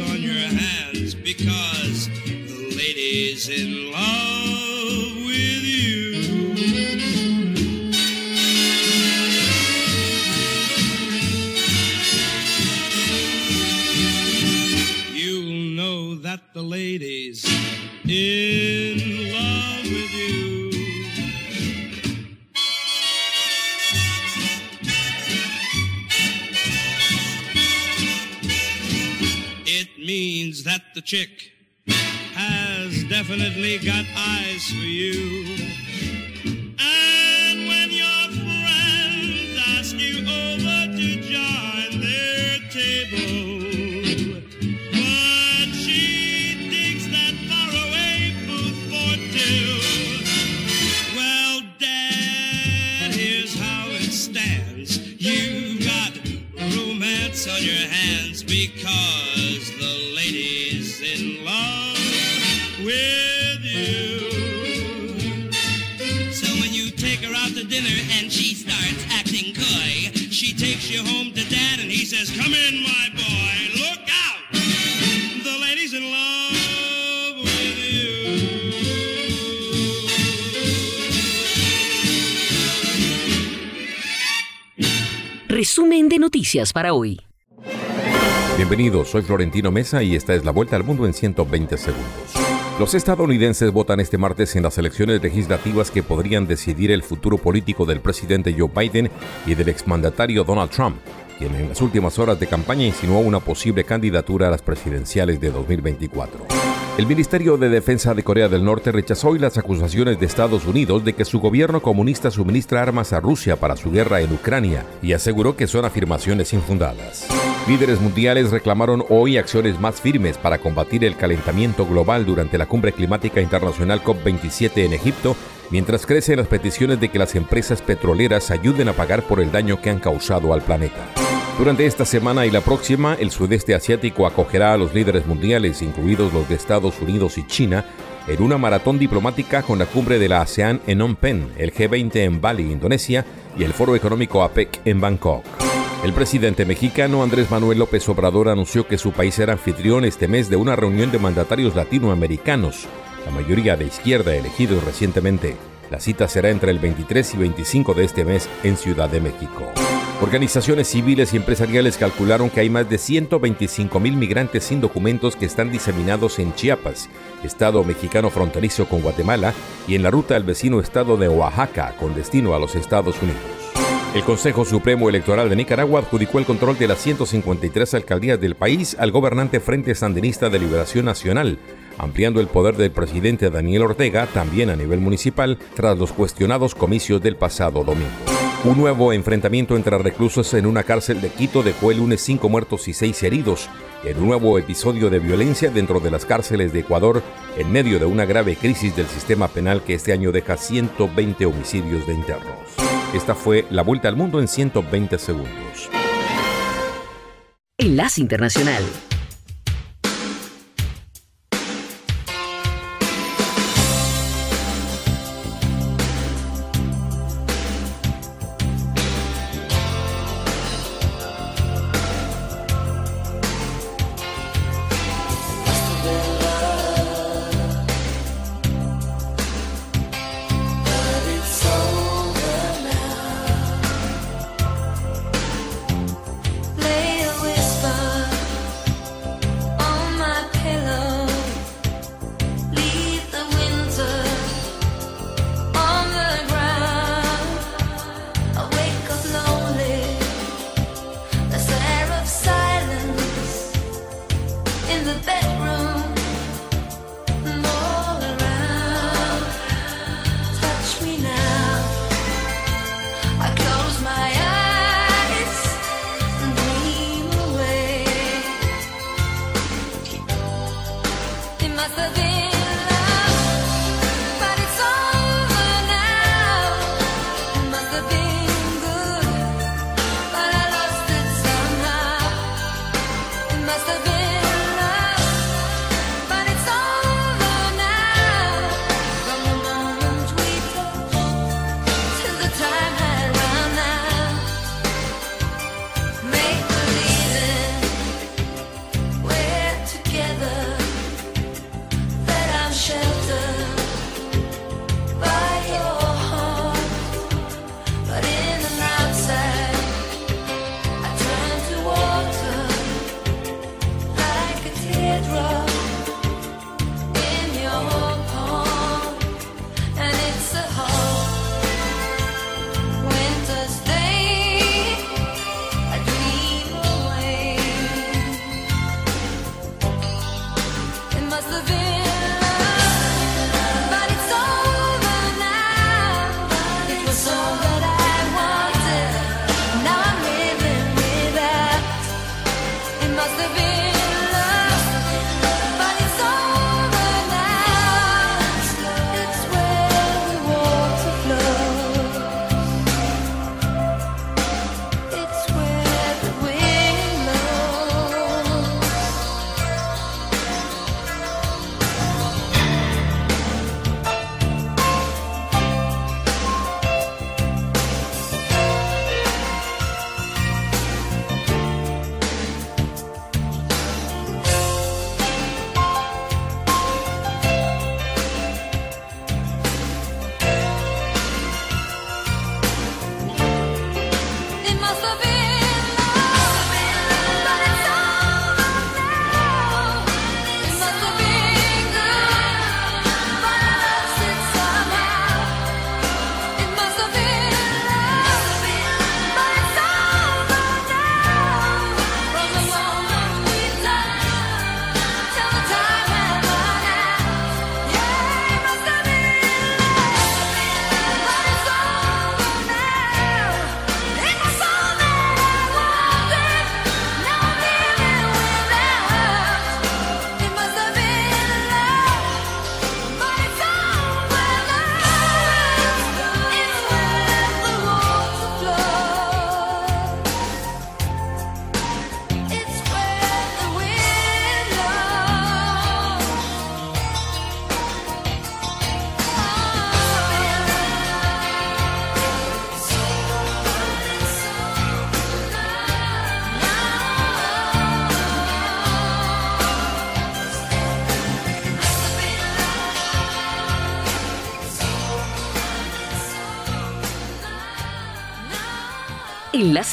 on your hands because the ladies in love. De para hoy. Bienvenidos, soy Florentino Mesa y esta es la vuelta al mundo en 120 segundos. Los estadounidenses votan este martes en las elecciones legislativas que podrían decidir el futuro político del presidente Joe Biden y del exmandatario Donald Trump, quien en las últimas horas de campaña insinuó una posible candidatura a las presidenciales de 2024. El Ministerio de Defensa de Corea del Norte rechazó hoy las acusaciones de Estados Unidos de que su gobierno comunista suministra armas a Rusia para su guerra en Ucrania y aseguró que son afirmaciones infundadas. Líderes mundiales reclamaron hoy acciones más firmes para combatir el calentamiento global durante la cumbre climática internacional COP27 en Egipto, mientras crecen las peticiones de que las empresas petroleras ayuden a pagar por el daño que han causado al planeta. Durante esta semana y la próxima, el sudeste asiático acogerá a los líderes mundiales, incluidos los de Estados Unidos y China, en una maratón diplomática con la cumbre de la ASEAN en Phnom Penh, el G20 en Bali, Indonesia, y el Foro Económico APEC en Bangkok. El presidente mexicano Andrés Manuel López Obrador anunció que su país será anfitrión este mes de una reunión de mandatarios latinoamericanos, la mayoría de izquierda elegidos recientemente. La cita será entre el 23 y 25 de este mes en Ciudad de México. Organizaciones civiles y empresariales calcularon que hay más de 125 mil migrantes sin documentos que están diseminados en Chiapas, estado mexicano fronterizo con Guatemala, y en la ruta al vecino estado de Oaxaca, con destino a los Estados Unidos. El Consejo Supremo Electoral de Nicaragua adjudicó el control de las 153 alcaldías del país al gobernante Frente Sandinista de Liberación Nacional, ampliando el poder del presidente Daniel Ortega también a nivel municipal tras los cuestionados comicios del pasado domingo. Un nuevo enfrentamiento entre reclusos en una cárcel de Quito dejó el lunes cinco muertos y seis heridos, en un nuevo episodio de violencia dentro de las cárceles de Ecuador, en medio de una grave crisis del sistema penal que este año deja 120 homicidios de internos. Esta fue la vuelta al mundo en 120 segundos. Enlace Internacional.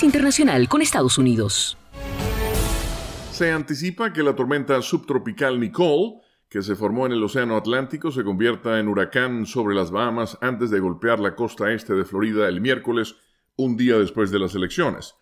Internacional con Estados Unidos. Se anticipa que la tormenta subtropical Nicole, que se formó en el Océano Atlántico, se convierta en huracán sobre las Bahamas antes de golpear la costa este de Florida el miércoles, un día después de las elecciones.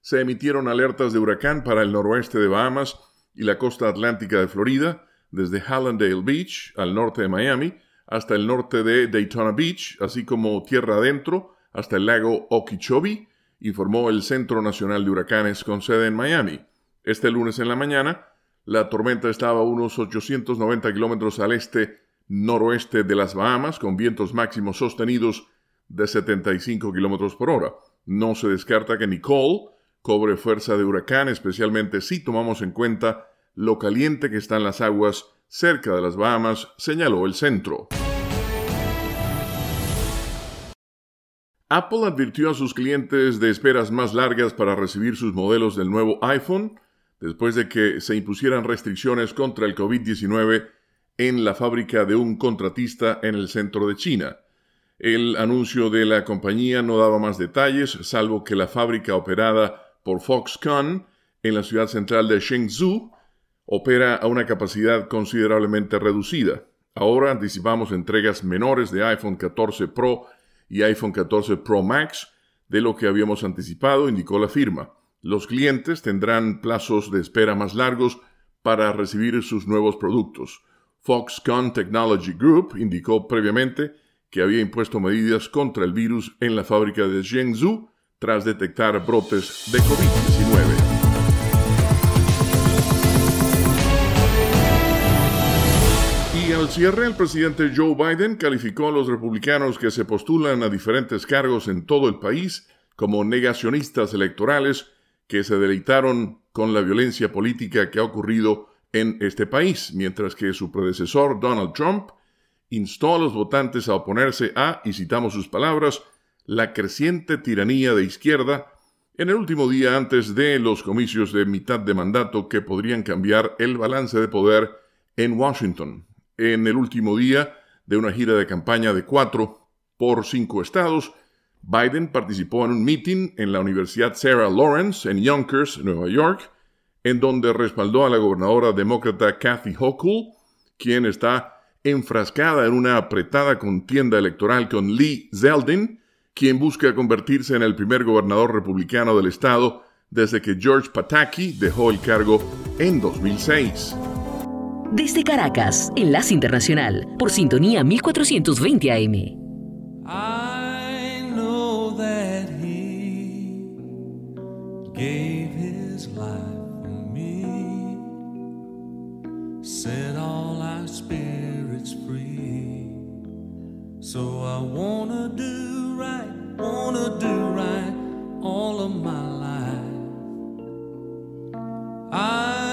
Se emitieron alertas de huracán para el noroeste de Bahamas y la costa atlántica de Florida, desde Hallandale Beach, al norte de Miami, hasta el norte de Daytona Beach, así como tierra adentro, hasta el lago Okeechobee, informó el Centro Nacional de Huracanes con sede en Miami. Este lunes en la mañana, la tormenta estaba a unos 890 kilómetros al este noroeste de las Bahamas, con vientos máximos sostenidos de 75 kilómetros por hora. No se descarta que Nicole cobre fuerza de huracán, especialmente si tomamos en cuenta lo caliente que están las aguas cerca de las Bahamas, señaló el centro. Apple advirtió a sus clientes de esperas más largas para recibir sus modelos del nuevo iPhone después de que se impusieran restricciones contra el COVID-19 en la fábrica de un contratista en el centro de China. El anuncio de la compañía no daba más detalles, salvo que la fábrica operada por Foxconn en la ciudad central de Shenzhou opera a una capacidad considerablemente reducida. Ahora anticipamos entregas menores de iPhone 14 Pro y iPhone 14 Pro Max de lo que habíamos anticipado, indicó la firma. Los clientes tendrán plazos de espera más largos para recibir sus nuevos productos. Foxconn Technology Group indicó previamente que había impuesto medidas contra el virus en la fábrica de Zhengzhou tras detectar brotes de COVID-19. Al cierre, el presidente Joe Biden calificó a los republicanos que se postulan a diferentes cargos en todo el país como negacionistas electorales que se deleitaron con la violencia política que ha ocurrido en este país, mientras que su predecesor Donald Trump instó a los votantes a oponerse a, y citamos sus palabras, la creciente tiranía de izquierda en el último día antes de los comicios de mitad de mandato que podrían cambiar el balance de poder en Washington. En el último día de una gira de campaña de cuatro por cinco estados, Biden participó en un meeting en la Universidad Sarah Lawrence en Yonkers, Nueva York, en donde respaldó a la gobernadora demócrata Kathy Hochul, quien está enfrascada en una apretada contienda electoral con Lee Zeldin, quien busca convertirse en el primer gobernador republicano del estado desde que George Pataki dejó el cargo en 2006. Desde Caracas, Enlace Internacional, por sintonía 1420 AM. set all our spirits free. So I wanna do right, wanna do right all of my life. I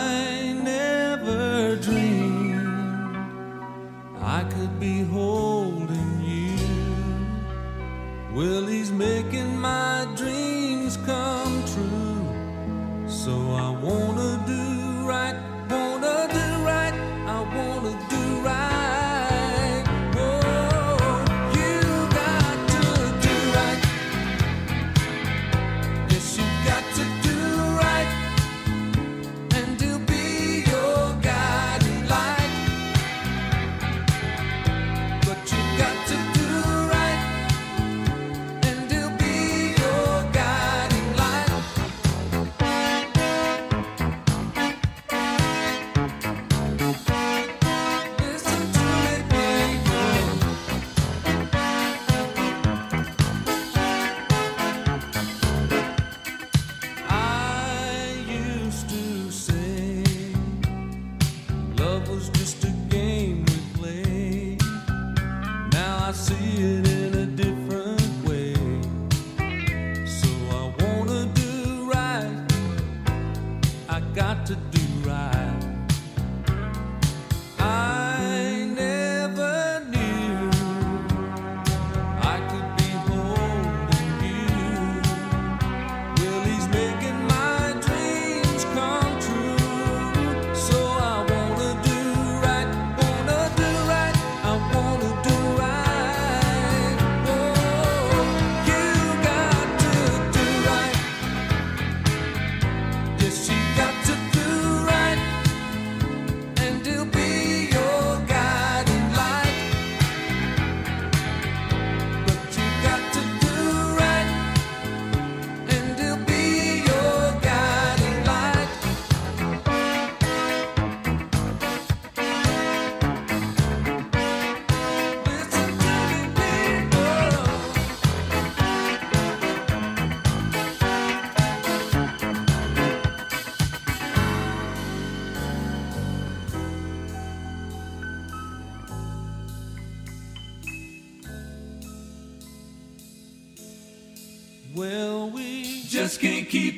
just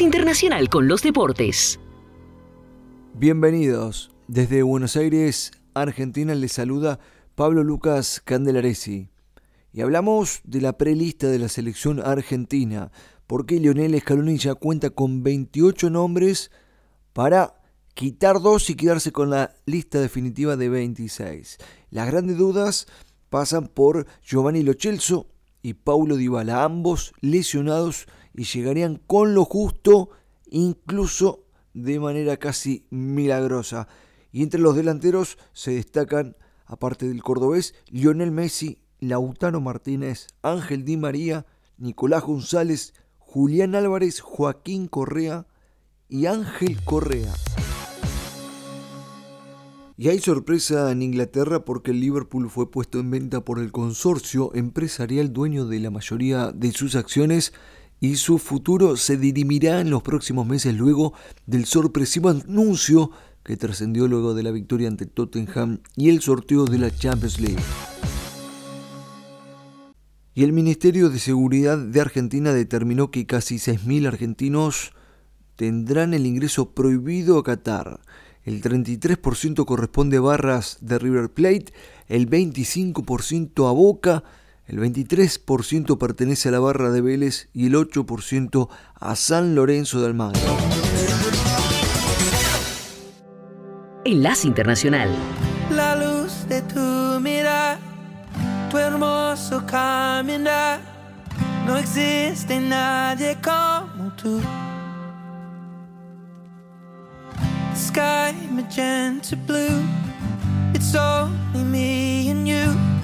Internacional con los Deportes. Bienvenidos. Desde Buenos Aires, Argentina, les saluda Pablo Lucas Candelaresi. Y hablamos de la prelista de la selección argentina, porque Lionel Scaloni ya cuenta con 28 nombres para quitar dos y quedarse con la lista definitiva de 26. Las grandes dudas pasan por Giovanni Lochelso y Paulo Dybala, ambos lesionados y llegarían con lo justo, incluso de manera casi milagrosa. Y entre los delanteros se destacan, aparte del cordobés, Lionel Messi, Lautaro Martínez, Ángel Di María, Nicolás González, Julián Álvarez, Joaquín Correa y Ángel Correa. Y hay sorpresa en Inglaterra porque el Liverpool fue puesto en venta por el consorcio empresarial dueño de la mayoría de sus acciones y su futuro se dirimirá en los próximos meses luego del sorpresivo anuncio que trascendió luego de la victoria ante Tottenham y el sorteo de la Champions League. Y el Ministerio de Seguridad de Argentina determinó que casi 6.000 argentinos tendrán el ingreso prohibido a Qatar. El 33% corresponde a barras de River Plate, el 25% a Boca, el 23% pertenece a la barra de Vélez y el 8% a San Lorenzo de Almagro. Enlace Internacional. La luz de tu mirar, tu hermoso caminar, no existe nadie como tú. Sky magenta blue, it's only me and you.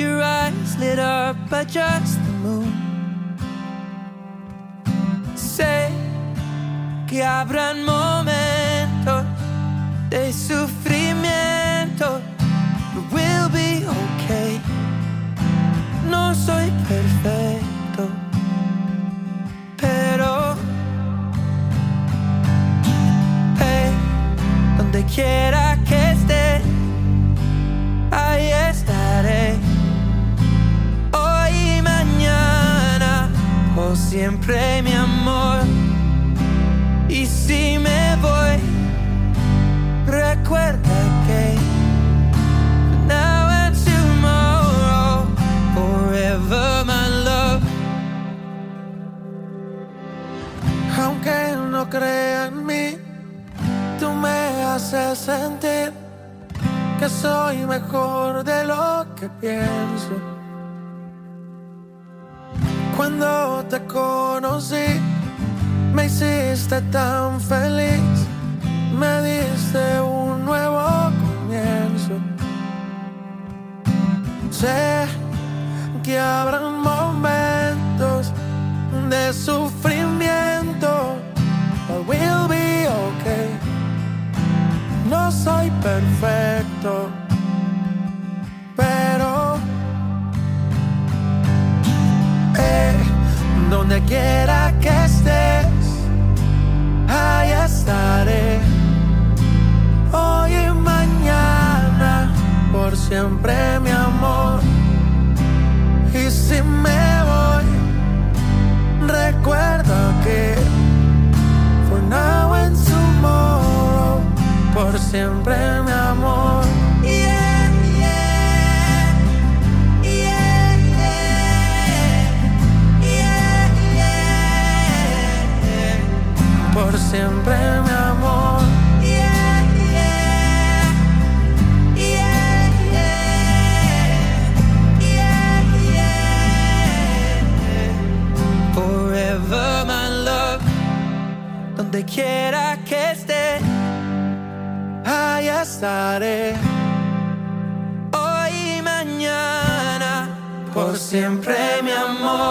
Your eyes lit up by just the moon. Sé que habrán momentos de sufrimiento, but we'll be okay. No soy perfecto, pero hey, donde quiera que siempre mi amor. Y si me voy, recuerda que now and tomorrow, forever my love. Aunque no crea en mí, tú me haces sentir que soy mejor de lo que pienso. Cuando te conocí, me hiciste tan feliz, me diste un nuevo comienzo. Sé que habrán momentos de sufrimiento, but we'll be okay. No soy perfecto, pero donde quiera que estés, ahí estaré. Hoy y mañana, por siempre mi amor. Y si me voy, recuerda que for now and tomorrow, por siempre siempre, mi amor. Yeah, yeah. Yeah, Forever, my love, donde quiera que esté, ahí estaré. Hoy y mañana, por siempre, mi amor.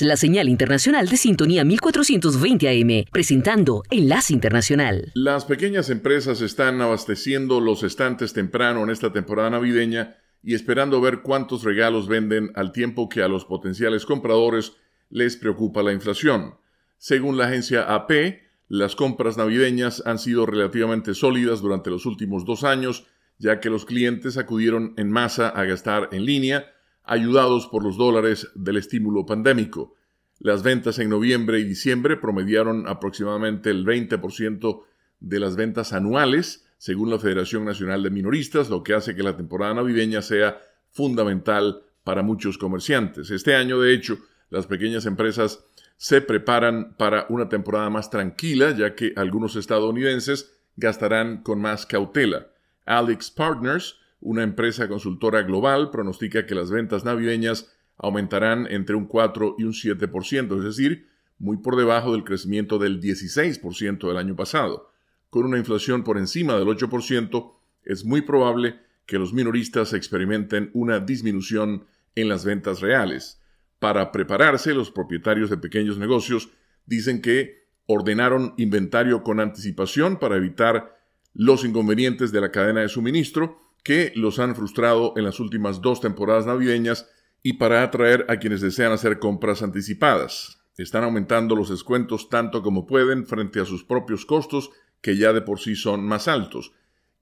La señal internacional de sintonía 1420 AM, presentando Enlace Internacional. Las pequeñas empresas están abasteciendo los estantes temprano en esta temporada navideña y esperando ver cuántos regalos venden al tiempo que a los potenciales compradores les preocupa la inflación. Según la agencia AP, las compras navideñas han sido relativamente sólidas durante los últimos dos años, ya que los clientes acudieron en masa a gastar en línea, ayudados por los dólares del estímulo pandémico. Las ventas en noviembre y diciembre promediaron aproximadamente el 20% de las ventas anuales, según la Federación Nacional de Minoristas, lo que hace que la temporada navideña sea fundamental para muchos comerciantes. Este año, de hecho, las pequeñas empresas se preparan para una temporada más tranquila, ya que algunos estadounidenses gastarán con más cautela. Alex Partners, una empresa consultora global, pronostica que las ventas navideñas aumentarán entre un 4 y un 7%, es decir, muy por debajo del crecimiento del 16% del año pasado. Con una inflación por encima del 8%, es muy probable que los minoristas experimenten una disminución en las ventas reales. Para prepararse, los propietarios de pequeños negocios dicen que ordenaron inventario con anticipación para evitar los inconvenientes de la cadena de suministro que los han frustrado en las últimas dos temporadas navideñas y para atraer a quienes desean hacer compras anticipadas. Están aumentando los descuentos tanto como pueden frente a sus propios costos que ya de por sí son más altos.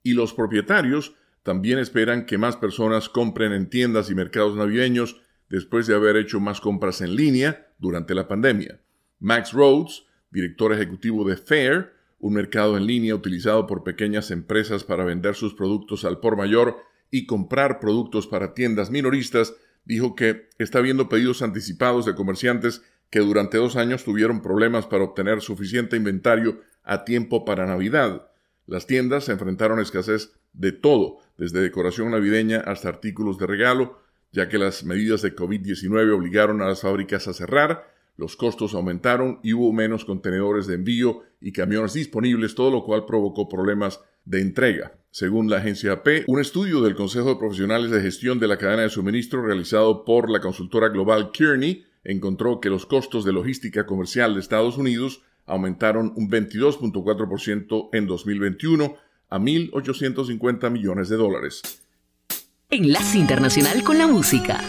Y los propietarios también esperan que más personas compren en tiendas y mercados navideños después de haber hecho más compras en línea durante la pandemia. Max Rhodes, director ejecutivo de Fair, un mercado en línea utilizado por pequeñas empresas para vender sus productos al por mayor y comprar productos para tiendas minoristas, dijo que está viendo pedidos anticipados de comerciantes que durante dos años tuvieron problemas para obtener suficiente inventario a tiempo para Navidad. Las tiendas se enfrentaron a escasez de todo, desde decoración navideña hasta artículos de regalo, ya que las medidas de COVID-19 obligaron a las fábricas a cerrar, los costos aumentaron y hubo menos contenedores de envío y camiones disponibles, todo lo cual provocó problemas de entrega. Según la agencia AP, un estudio del Consejo de Profesionales de Gestión de la Cadena de Suministro realizado por la consultora global Kearney encontró que los costos de logística comercial de Estados Unidos aumentaron un 22.4% en 2021 a 1.850 millones de dólares. Enlace Internacional con la Música.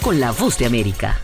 Con la Voz de América.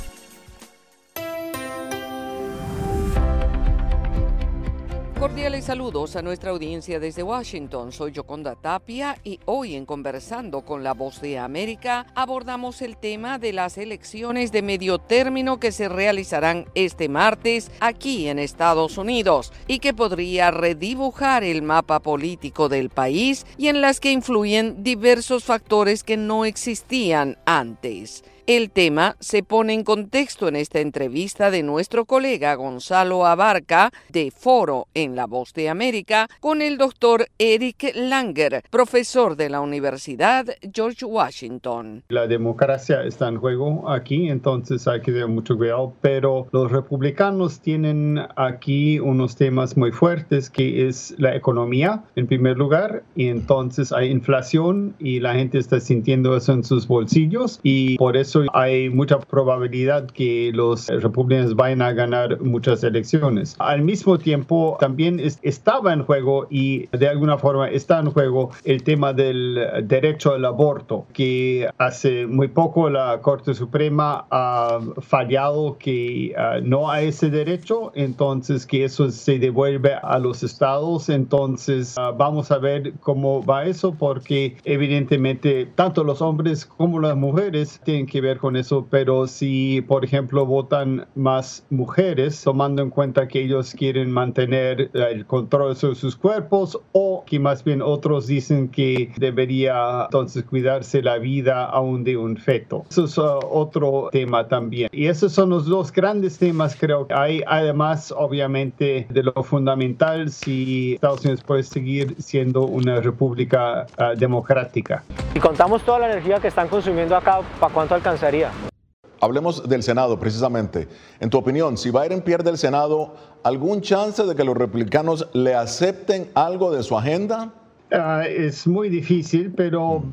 Cordiales saludos a nuestra audiencia desde Washington. Soy Yoconda Tapia y hoy en Conversando con la Voz de América abordamos el tema de las elecciones de medio término que se realizarán este martes aquí en Estados Unidos y que podría redibujar el mapa político del país y en las que influyen diversos factores que no existían antes. El tema se pone en contexto en esta entrevista de nuestro colega Gonzalo Abarca de Foro en La Voz de América con el doctor Eric Langer, profesor de la Universidad George Washington. La democracia está en juego aquí, entonces hay que tener mucho cuidado, pero los republicanos tienen aquí unos temas muy fuertes que es la economía en primer lugar y entonces hay inflación y la gente está sintiendo eso en sus bolsillos y por eso hay mucha probabilidad que los republicanos vayan a ganar muchas elecciones. Al mismo tiempo, también estaba en juego y de alguna forma está en juego el tema del derecho al aborto, que hace muy poco la Corte Suprema ha fallado que ah, no hay ese derecho, entonces que eso se devuelve a los estados. Entonces ah, vamos a ver cómo va eso, porque evidentemente tanto los hombres como las mujeres tienen que ver con eso, pero si, por ejemplo, votan más mujeres, tomando en cuenta que ellos quieren mantener el control sobre sus cuerpos o que más bien otros dicen que debería entonces cuidarse la vida aún de un feto. Eso es uh, otro tema también. Y esos son los dos grandes temas, creo hay además, obviamente, de lo fundamental si Estados Unidos puede seguir siendo una república uh, democrática. Y contamos toda la energía que están consumiendo acá, ¿para cuánto Hablemos del Senado precisamente. En tu opinión, si Biden pierde el Senado, ¿algún chance de que los republicanos le acepten algo de su agenda? Ah, es muy difícil, pero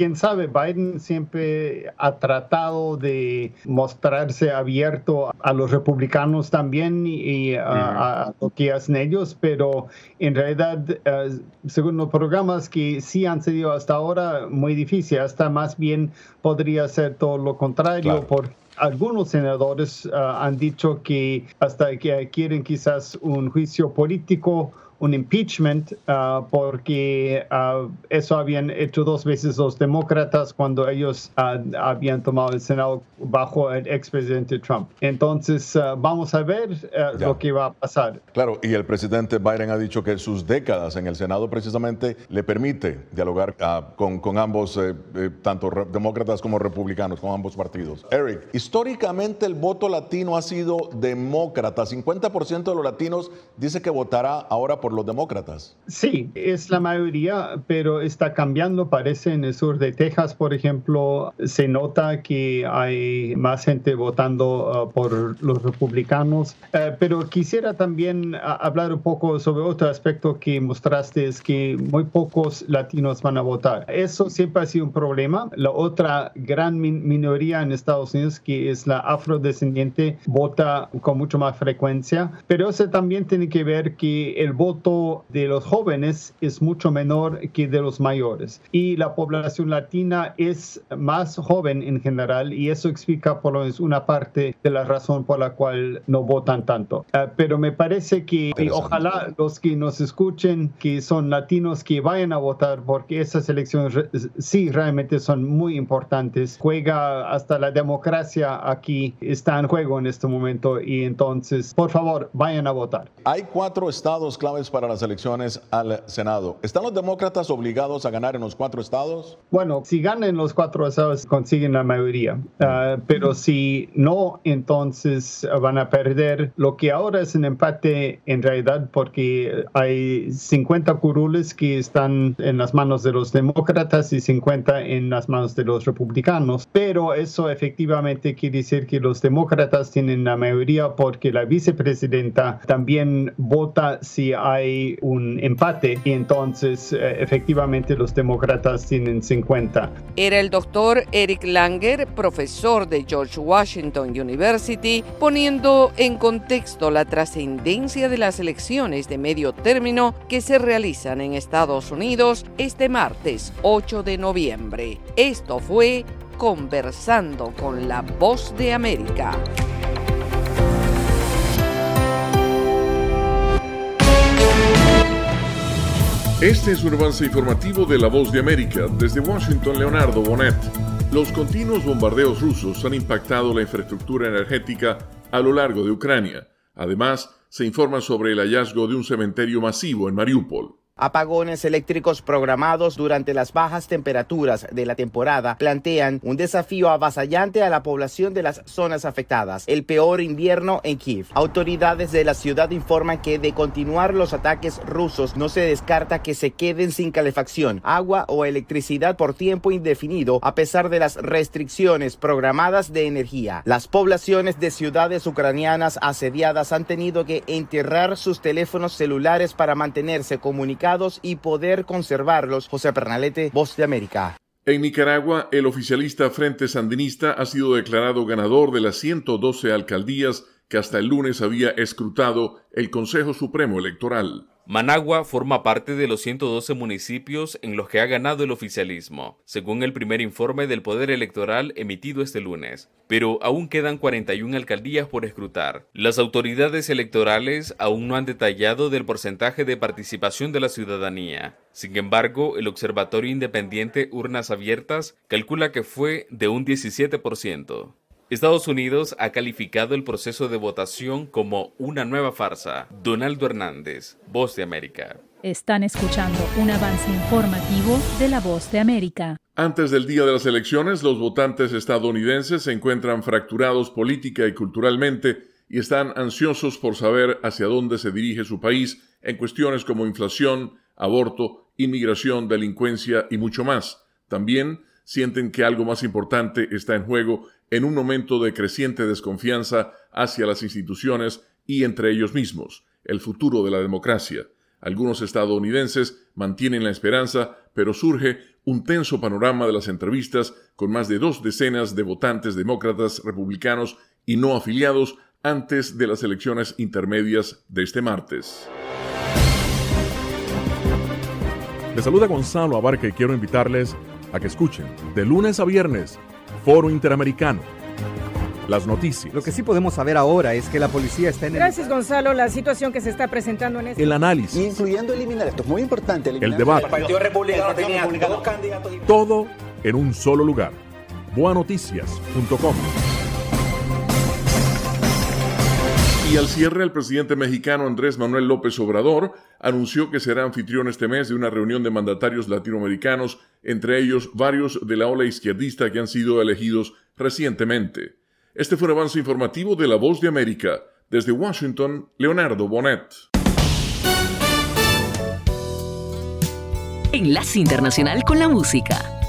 quién sabe, Biden siempre ha tratado de mostrarse abierto a los republicanos también y a, lo que hacen ellos, pero en realidad, eh, según los programas que sí han sido hasta ahora, muy difícil, hasta más bien podría ser todo lo contrario, porque algunos senadores eh, han dicho que hasta que quieren quizás un juicio político un impeachment ah, porque ah, eso habían hecho dos veces los demócratas cuando ellos ah, habían tomado el Senado bajo el expresidente Trump. Entonces, vamos a ver lo que va a pasar. Claro, y el presidente Biden ha dicho que sus décadas en el Senado precisamente le permite dialogar con, con, ambos, eh, eh, tanto demócratas como republicanos, con ambos partidos. Eric, históricamente el voto latino ha sido demócrata. 50% de los latinos dice que votará ahora por los demócratas. Sí, es la mayoría, pero está cambiando. Parece en el sur de Texas, por ejemplo, se nota que hay más gente votando uh, por los republicanos. Uh, pero quisiera también uh, hablar un poco sobre otro aspecto que mostraste, es que muy pocos latinos van a votar. Eso siempre ha sido un problema. La otra gran minoría en Estados Unidos, que es la afrodescendiente, vota con mucho más frecuencia. Pero eso también tiene que ver que el voto de los jóvenes es mucho menor que de los mayores y la población latina es más joven en general y eso explica por lo menos una parte de la razón por la cual no votan tanto. Ah, pero me parece que ojalá los que nos escuchen que son latinos que vayan a votar porque esas elecciones sí realmente son muy importantes. Juega hasta la democracia aquí está en juego en este momento y entonces por favor vayan a votar. Hay cuatro estados claves para las elecciones al Senado. ¿Están los demócratas obligados a ganar en los cuatro estados? Bueno, si ganan los cuatro estados, consiguen la mayoría. Ah, pero si no, entonces van a perder. Lo que ahora es un empate en realidad porque hay 50 curules que están en las manos de los demócratas y 50 en las manos de los republicanos. Pero eso efectivamente quiere decir que los demócratas tienen la mayoría porque la vicepresidenta también vota si hay hay un empate y entonces eh, efectivamente los demócratas tienen 50. Era el doctor Eric Langer, profesor de George Washington University, poniendo en contexto la trascendencia de las elecciones de medio término que se realizan en Estados Unidos este martes 8 de noviembre. Esto fue conversando con la voz de América. Este es un avance informativo de La Voz de América. Desde Washington, Leonardo Bonet. Los continuos bombardeos rusos han impactado la infraestructura energética a lo largo de Ucrania. Además, se informa sobre el hallazgo de un cementerio masivo en Mariupol. Apagones eléctricos programados durante las bajas temperaturas de la temporada plantean un desafío avasallante a la población de las zonas afectadas. El peor invierno en Kiev. Autoridades de la ciudad informan que de continuar los ataques rusos no se descarta que se queden sin calefacción, agua o electricidad por tiempo indefinido a pesar de las restricciones programadas de energía. Las poblaciones de ciudades ucranianas asediadas han tenido que enterrar sus teléfonos celulares para mantenerse comunicados y poder conservarlos. José Pernalete, Voz de América. En Nicaragua, el oficialista Frente Sandinista ha sido declarado ganador de las 112 alcaldías que hasta el lunes había escrutado el Consejo Supremo Electoral. Managua forma parte de los 112 municipios en los que ha ganado el oficialismo, según el primer informe del Poder Electoral emitido este lunes, pero aún quedan 41 alcaldías por escrutar. Las autoridades electorales aún no han detallado del porcentaje de participación de la ciudadanía. Sin embargo, el Observatorio Independiente Urnas Abiertas calcula que fue de un 17%. Estados Unidos ha calificado el proceso de votación como una nueva farsa. Donaldo Hernández, Voz de América. Están escuchando un avance informativo de la Voz de América. Antes del día de las elecciones, los votantes estadounidenses se encuentran fracturados política y culturalmente y están ansiosos por saber hacia dónde se dirige su país en cuestiones como inflación, aborto, inmigración, delincuencia y mucho más. También sienten que algo más importante está en juego en un momento de creciente desconfianza hacia las instituciones y entre ellos mismos, el futuro de la democracia. Algunos estadounidenses mantienen la esperanza, pero surge un tenso panorama de las entrevistas con más de dos decenas de votantes demócratas, republicanos y no afiliados antes de las elecciones intermedias de este martes. Les saluda Gonzalo Abarca y quiero invitarles a que escuchen de lunes a viernes Foro Interamericano. Las noticias. Lo que sí podemos saber ahora es que la policía está en el... Gracias, Gonzalo. La situación que se está presentando en este... El análisis. Incluyendo eliminar, esto es muy importante. El debate. El Partido Republicano tenía dos candidatos. Todo en un solo lugar. Boanoticias.com. Y al cierre, el presidente mexicano Andrés Manuel López Obrador anunció que será anfitrión este mes de una reunión de mandatarios latinoamericanos, entre ellos varios de la ola izquierdista que han sido elegidos recientemente. Este fue un avance informativo de La Voz de América. Desde Washington, Leonardo Bonet. Enlace Internacional con la Música.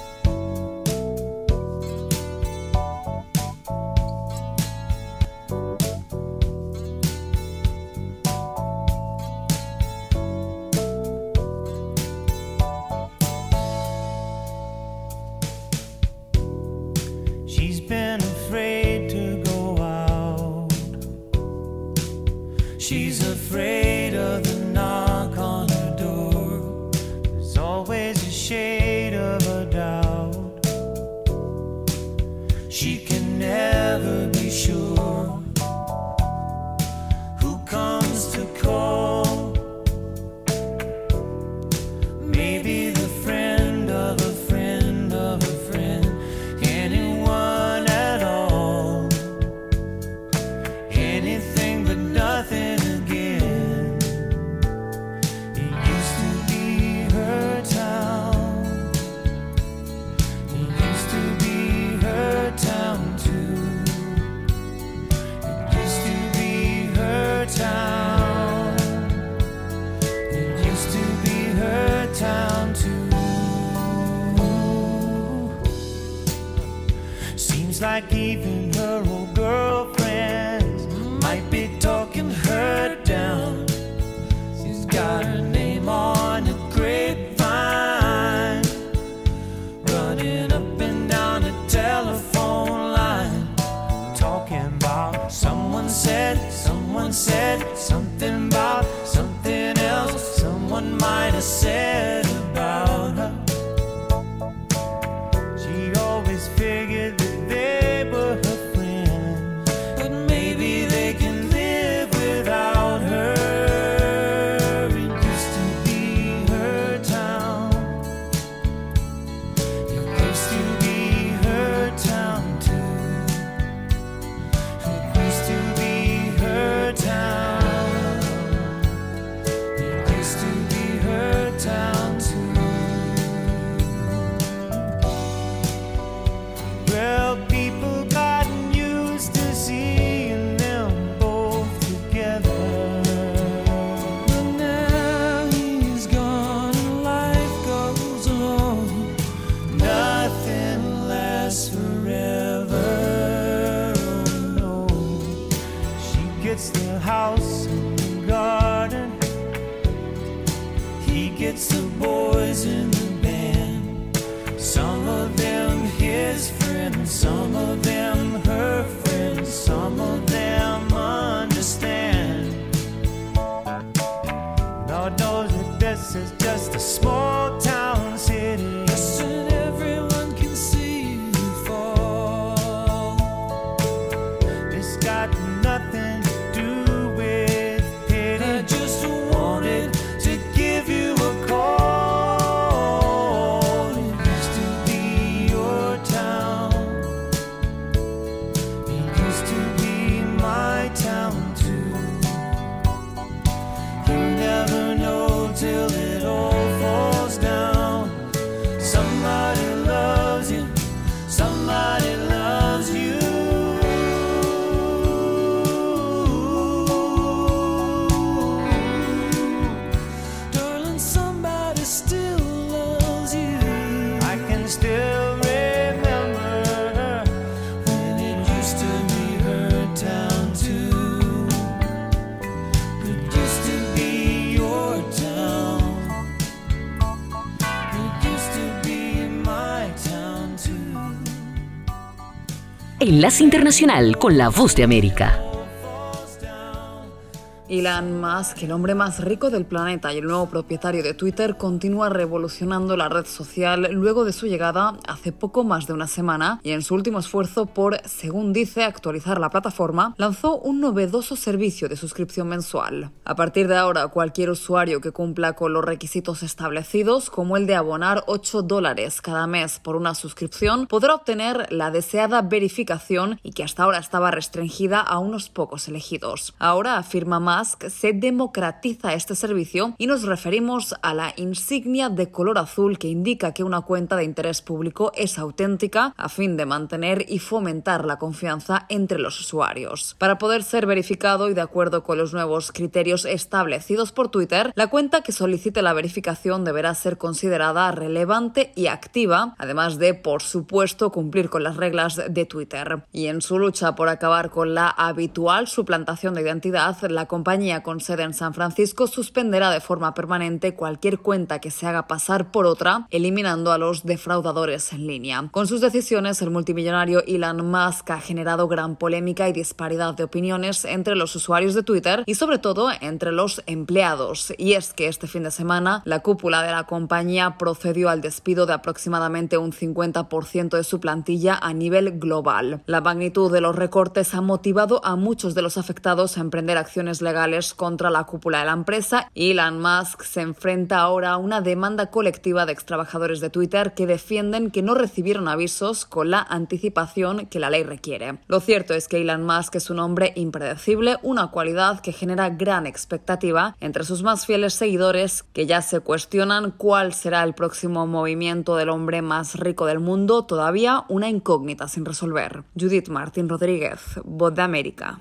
Enlace Internacional con la Voz de América. Elon Musk, el hombre más rico del planeta y el nuevo propietario de Twitter, continúa revolucionando la red social luego de su llegada hace poco más de una semana y en su último esfuerzo por, según dice, actualizar la plataforma, lanzó un novedoso servicio de suscripción mensual. A partir de ahora, cualquier usuario que cumpla con los requisitos establecidos, como el de abonar 8 dólares cada mes por una suscripción, podrá obtener la deseada verificación y que hasta ahora estaba restringida a unos pocos elegidos. Ahora, afirma Musk, se democratiza este servicio y nos referimos a la insignia de color azul que indica que una cuenta de interés público es auténtica a fin de mantener y fomentar la confianza entre los usuarios. Para poder ser verificado y de acuerdo con los nuevos criterios establecidos por Twitter, la cuenta que solicite la verificación deberá ser considerada relevante y activa, además de, por supuesto, cumplir con las reglas de Twitter. Y en su lucha por acabar con la habitual suplantación de identidad, la compañía con sede en San Francisco suspenderá de forma permanente cualquier cuenta que se haga pasar por otra, eliminando a los defraudadores en línea. Con sus decisiones, el multimillonario Elon Musk ha generado gran polémica y disparidad de opiniones entre los usuarios de Twitter y sobre todo entre los empleados. Y es que este fin de semana la cúpula de la compañía procedió al despido de aproximadamente un 50% de su plantilla a nivel global. La magnitud de los recortes ha motivado a muchos de los afectados a emprender acciones legales contra la cúpula de la empresa. Elon Musk se enfrenta ahora a una demanda colectiva de extrabajadores de Twitter que defienden que no recibieron avisos con la anticipación que la ley requiere. Lo cierto es que Elon Musk es un hombre impredecible, una cualidad que genera gran expectativa entre sus más fieles seguidores que ya se cuestionan cuál será el próximo movimiento del hombre más rico del mundo, todavía una incógnita sin resolver. Judith Martín Rodríguez, Voz de América.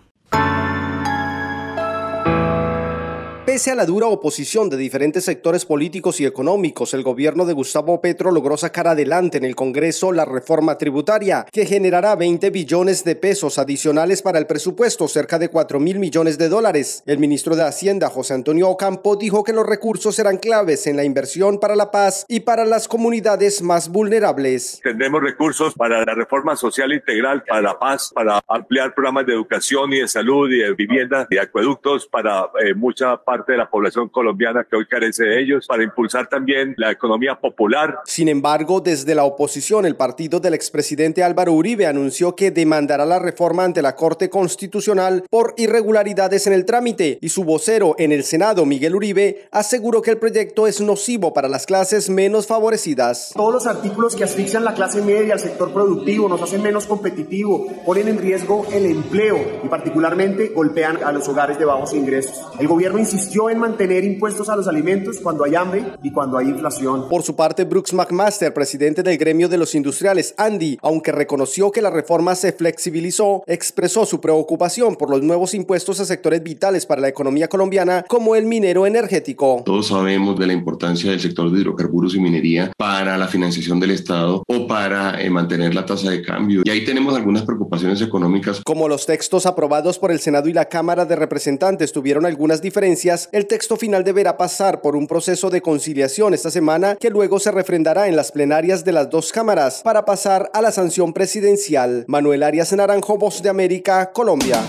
Pese a la dura oposición de diferentes sectores políticos y económicos, el gobierno de Gustavo Petro logró sacar adelante en el Congreso la reforma tributaria, que generará 20 billones de pesos adicionales para el presupuesto, cerca de 4 mil millones de dólares. El ministro de Hacienda, José Antonio Ocampo, dijo que los recursos serán claves en la inversión para la paz y para las comunidades más vulnerables. Tendremos recursos para la reforma social integral, para la paz, para ampliar programas de educación y de salud y de vivienda y acueductos para eh, mucha parte de la población colombiana que hoy carece de ellos, para impulsar también la economía popular. Sin embargo, desde la oposición, el partido del expresidente Álvaro Uribe anunció que demandará la reforma ante la Corte Constitucional por irregularidades en el trámite y su vocero en el Senado, Miguel Uribe, aseguró que el proyecto es nocivo para las clases menos favorecidas. Todos los artículos que asfixian la clase media, el sector productivo, nos hacen menos competitivo, ponen en riesgo el empleo y particularmente golpean a los hogares de bajos ingresos. El gobierno insistió insistió en mantener impuestos a los alimentos cuando hay hambre y cuando hay inflación. Por su parte, Brooks McMaster, presidente del gremio de los industriales Andy, aunque reconoció que la reforma se flexibilizó, expresó su preocupación por los nuevos impuestos a sectores vitales para la economía colombiana como el minero energético. Todos sabemos de la importancia del sector de hidrocarburos y minería para la financiación del Estado o para eh, mantener la tasa de cambio. Y ahí tenemos algunas preocupaciones económicas. Como los textos aprobados por el Senado y la Cámara de Representantes tuvieron algunas diferencias, el texto final deberá pasar por un proceso de conciliación esta semana que luego se refrendará en las plenarias de las dos cámaras para pasar a la sanción presidencial. Manuel Arias Naranjo, Voz de América, Colombia.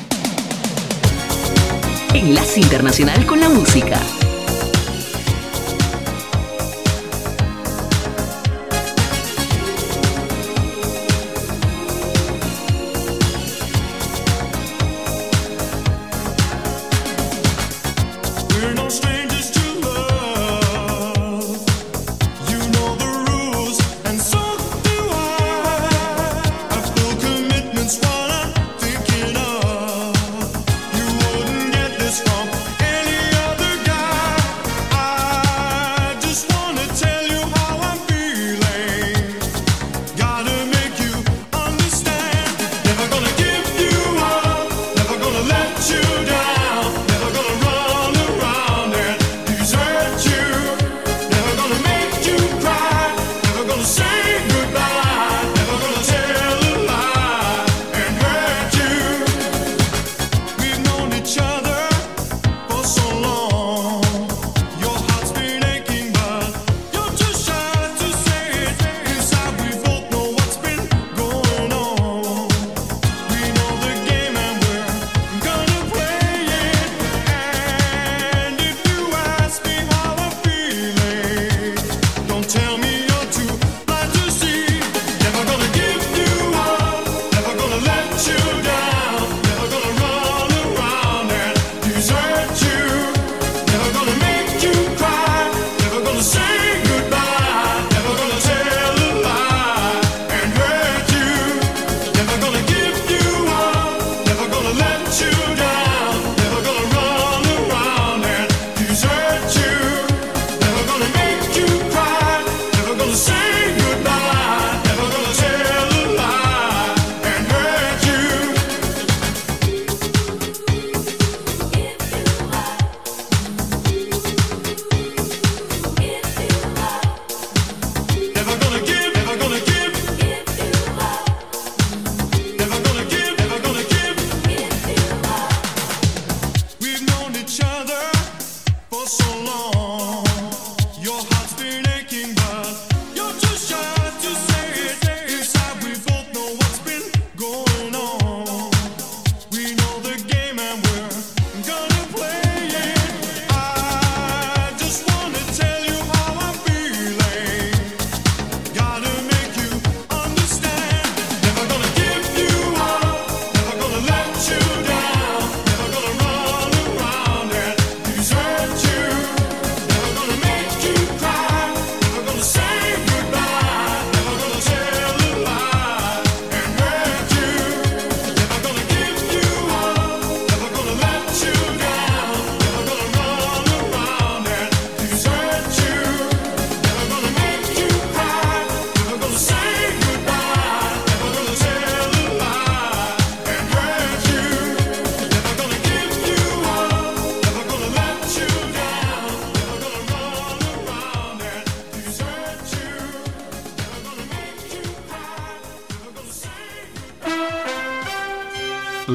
Enlace Internacional con la Música.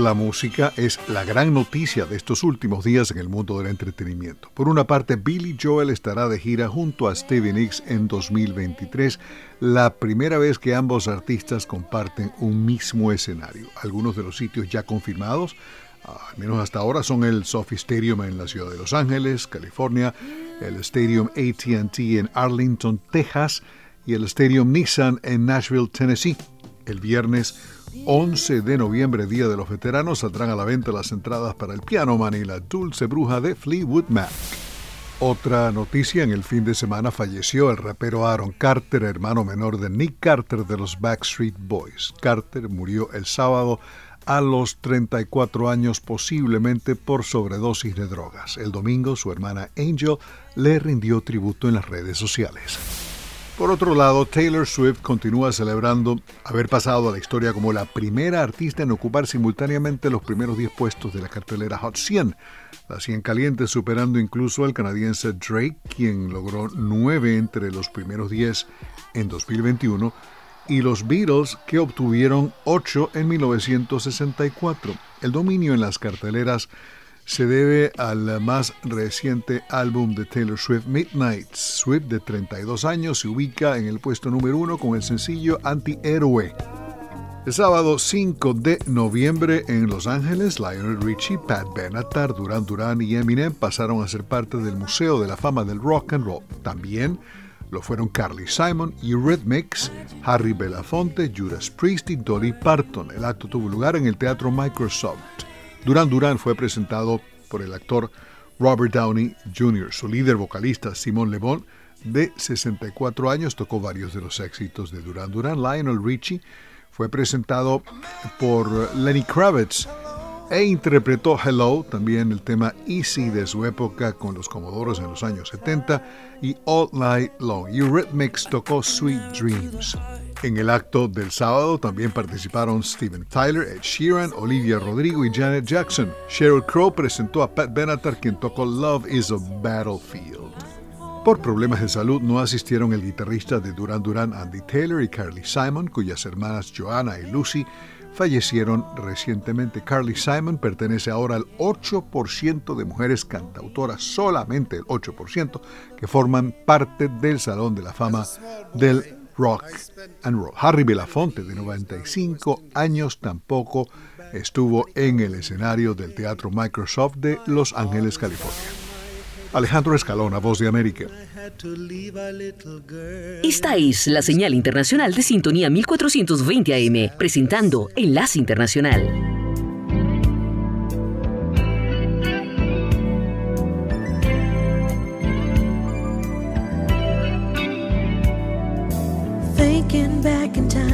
La música es la gran noticia de estos últimos días en el mundo del entretenimiento. Por una parte, Billy Joel estará de gira junto a Stevie Nicks en 2023, la primera vez que ambos artistas comparten un mismo escenario. Algunos de los sitios ya confirmados, al menos hasta ahora, son el Sophie Stadium en la ciudad de Los Ángeles, California, el Stadium ATT en Arlington, Texas, y el Stadium Nissan en Nashville, Tennessee. El viernes 11 de noviembre, Día de los Veteranos, saldrán a la venta las entradas para el Piano Man y la Dulce Bruja de Fleetwood Mac. Otra noticia, en el fin de semana falleció el rapero Aaron Carter, hermano menor de Nick Carter de los Backstreet Boys. Carter murió el sábado a los 34 años posiblemente por sobredosis de drogas. El domingo su hermana Angel le rindió tributo en las redes sociales. Por otro lado, Taylor Swift continúa celebrando haber pasado a la historia como la primera artista en ocupar simultáneamente los primeros 10 puestos de la cartelera Hot 100, la 100 caliente superando incluso al canadiense Drake, quien logró 9 entre los primeros 10 en 2021, y los Beatles, que obtuvieron 8 en 1964. El dominio en las carteleras se debe al más reciente álbum de Taylor Swift, Midnight. Swift, de 32 años, se ubica en el puesto número uno con el sencillo Anti-Héroe. El sábado 5 de noviembre en Los Ángeles, Lionel Richie, Pat Benatar, Duran Duran y Eminem pasaron a ser parte del Museo de la Fama del Rock and Roll. También lo fueron Carly Simon, Eurythmics, Harry Belafonte, Judas Priest y Dolly Parton. El acto tuvo lugar en el Teatro Microsoft. Duran Duran fue presentado por el actor Robert Downey Jr. Su líder vocalista, Simon Le Bon, de 64 años, tocó varios de los éxitos de Duran Duran. Lionel Richie fue presentado por Lenny Kravitz e interpretó Hello, también el tema Easy de su época con los Comodoros en los años 70 y All Night Long. Eurythmics tocó Sweet Dreams. En el acto del sábado también participaron Steven Tyler, Ed Sheeran, Olivia Rodrigo y Janet Jackson. Sheryl Crow presentó a Pat Benatar quien tocó Love is a Battlefield. Por problemas de salud no asistieron el guitarrista de Duran Duran Andy Taylor y Carly Simon, cuyas hermanas Joanna y Lucy fallecieron recientemente. Carly Simon pertenece ahora al 8% de mujeres cantautoras, solamente el 8%, que forman parte del Salón de la Fama del Rock and Roll. Harry Belafonte, de 95 años, tampoco estuvo en el escenario del Teatro Microsoft de Los Ángeles, California. Alejandro Escalona, Voz de América. Esta es la señal internacional de sintonía 1420 AM, presentando Enlace Internacional. Thinking back in time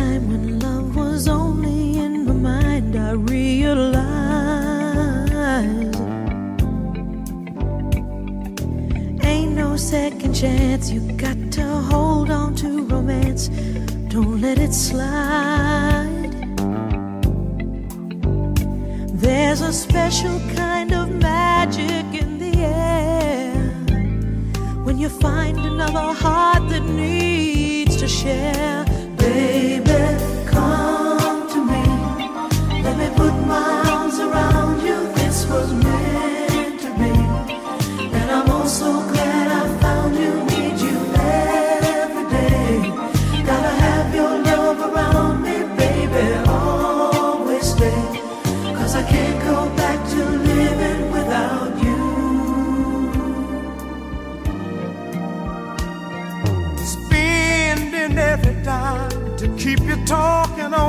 chance. You got to hold on to romance, don't let it slide. There's a special kind of magic in the air when you find another heart that needs to share. Baby,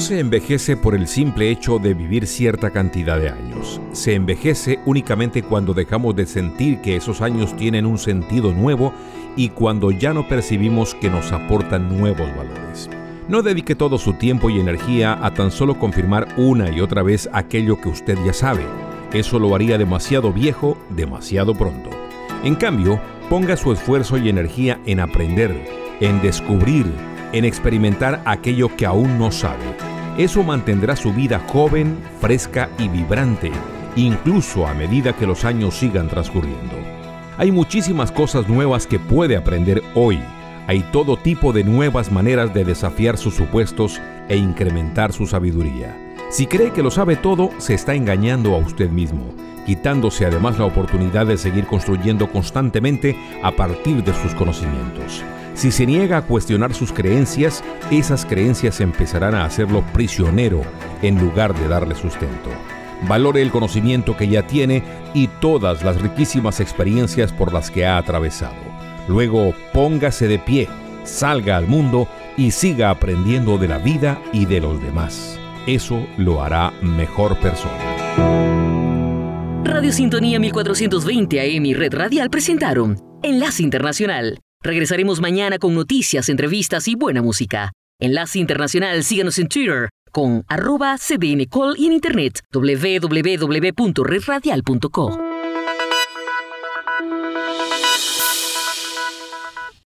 se envejece por el simple hecho de vivir cierta cantidad de años. Se envejece únicamente cuando dejamos de sentir que esos años tienen un sentido nuevo y cuando ya no percibimos que nos aportan nuevos valores. No dedique todo su tiempo y energía a tan solo confirmar una y otra vez aquello que usted ya sabe. Eso lo haría demasiado viejo, demasiado pronto. En cambio, ponga su esfuerzo y energía en aprender, en descubrir, en experimentar aquello que aún no sabe. Eso mantendrá su vida joven, fresca y vibrante, incluso a medida que los años sigan transcurriendo. Hay muchísimas cosas nuevas que puede aprender hoy hay todo tipo de nuevas maneras de desafiar sus supuestos e incrementar su sabiduría. Si cree que lo sabe todo, se está engañando a usted mismo, quitándose además la oportunidad de seguir construyendo constantemente a partir de sus conocimientos. Si se niega a cuestionar sus creencias, esas creencias empezarán a hacerlo prisionero en lugar de darle sustento. Valore el conocimiento que ya tiene y todas las riquísimas experiencias por las que ha atravesado. Luego póngase de pie, salga al mundo y siga aprendiendo de la vida y de los demás. Eso lo hará mejor persona. Radio Sintonía 1420 AM y Red Radial presentaron Enlace Internacional. Regresaremos mañana con noticias, entrevistas y buena música. Enlace Internacional, síganos en Twitter con arroba cdncall y en internet www.redradial.co.